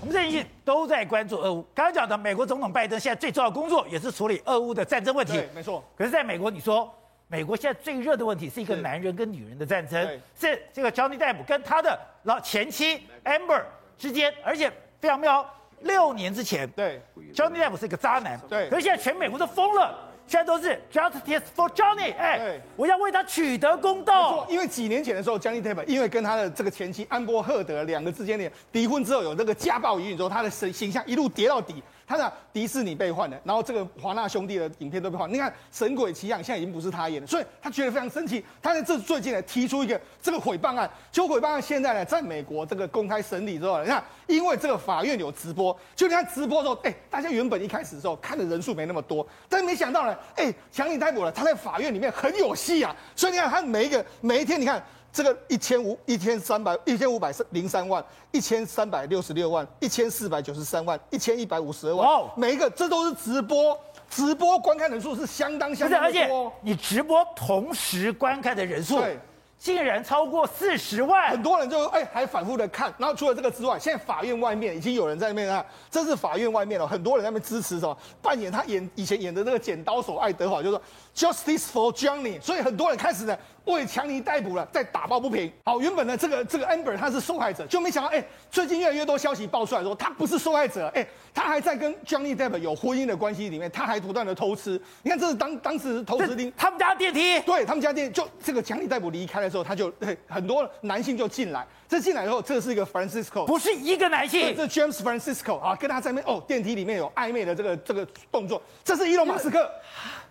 我们最近都在关注俄乌。刚刚讲的，美国总统拜登现在最重要的工作也是处理俄乌的战争问题。对，没错。可是，在美国，你说美国现在最热的问题是一个男人跟女人的战争，是，是这个 Johnny Depp 跟他的老前妻 Amber 之间，而且非常妙。六年之前，对，Johnny Depp 是一个渣男，对。可是现在全美国都疯了。现在都是 justice for Johnny，哎、欸，我要为他取得公道。因为几年前的时候，Johnny Depp 因为跟他的这个前妻安波赫德两个之间的离婚之后，有这个家暴疑云之后，他的形形象一路跌到底。他的迪士尼被换了，然后这个华纳兄弟的影片都被换。你看《神鬼奇航》现在已经不是他演的，所以他觉得非常生气。他在这最近呢提出一个这个诽谤案，就诽谤案现在呢在美国这个公开审理之后，你看因为这个法院有直播，就你看直播的时候，哎，大家原本一开始的时候看的人数没那么多，但是没想到呢，哎，强尼逮捕了，他在法院里面很有戏啊，所以你看他每一个每一天，你看。这个一千五一千三百一千五百零三万一千三百六十六万一千四百九十三万一千一百五十二万，哦，每一个这都是直播，直播观看人数是相当相当多。而且你直播同时观看的人数，对，竟然超过四十万，很多人就哎还反复的看。然后除了这个之外，现在法院外面已经有人在那边啊，这是法院外面了，很多人在那边支持什么，扮演他演以前演的那个剪刀手爱德华，就是说 Justice for Johnny，所以很多人开始呢。为强尼逮捕了，在打抱不平。好，原本呢，这个这个 Amber 他是受害者，就没想到，哎，最近越来越多消息爆出来说，他不是受害者，哎，他还在跟 Johnny Depp 有婚姻的关系里面，他还不断的偷吃。你看，这是当当时投资丁，他们家电梯，对他们家电，就这个强尼逮捕离开的时候，他就 很多男性就进来。这进来以后，这是一个 Francisco，不是一个男性，这是 James Francisco 啊，跟他在那边哦，电梯里面有暧昧的这个这个动作。这是伊隆马斯克。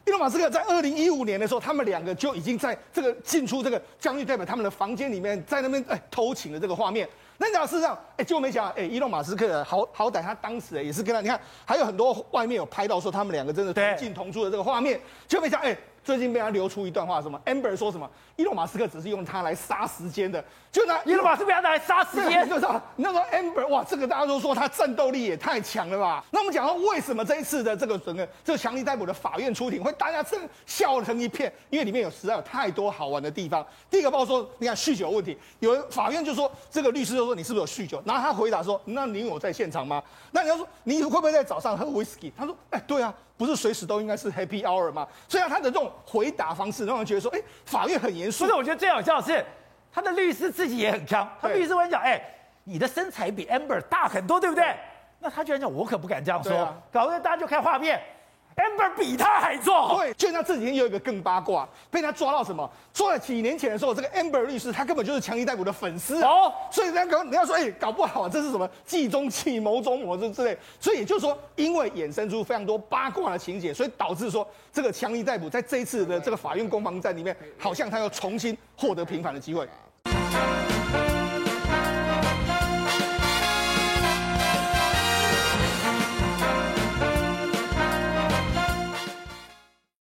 伊隆马斯克在二零一五年的时候，他们两个就已经在这个进出这个疆域代表他们的房间里面，在那边哎偷情的这个画面。那你讲事实上，哎，就没想到，哎，伊隆马斯克好好歹他当时也是跟他，你看还有很多外面有拍到说他们两个真的同进同出的这个画面，就没想到，哎。最近被他流出一段话，什么？Amber 说什么？伊隆马斯克只是用它来杀时间的，就拿伊隆马斯克他拿来杀时间，就是你那个 Amber 哇，这个大家都说他战斗力也太强了吧？那我们讲到为什么这一次的这个整个这个强力逮捕的法院出庭会大家真笑成一片？因为里面有实在有太多好玩的地方。第一个包括说，你看酗酒问题，有人法院就说这个律师就说你是不是有酗酒？然后他回答说，那你有在现场吗？那你要说你会不会在早上喝 whisky？他说，哎，对啊。不是随时都应该是 happy hour 吗？所以他的这种回答方式，让人觉得说，哎，法院很严肃。不是，我觉得最好笑的是，他的律师自己也很刚。他律师会讲，哎，你的身材比 Amber 大很多，对不对？那他居然讲，我可不敢这样说。啊、搞得大家就看画面。Amber 比他还重，对，就像这几天又有一个更八卦，被他抓到什么？抓了几年前的时候，这个 Amber 律师他根本就是强尼戴普的粉丝哦，所以人家搞人家说，哎、欸，搞不好这是什么计中计谋中谋之之类，所以也就是说，因为衍生出非常多八卦的情节，所以导致说这个强尼戴普在这一次的这个法院攻防战里面，好像他又重新获得平反的机会。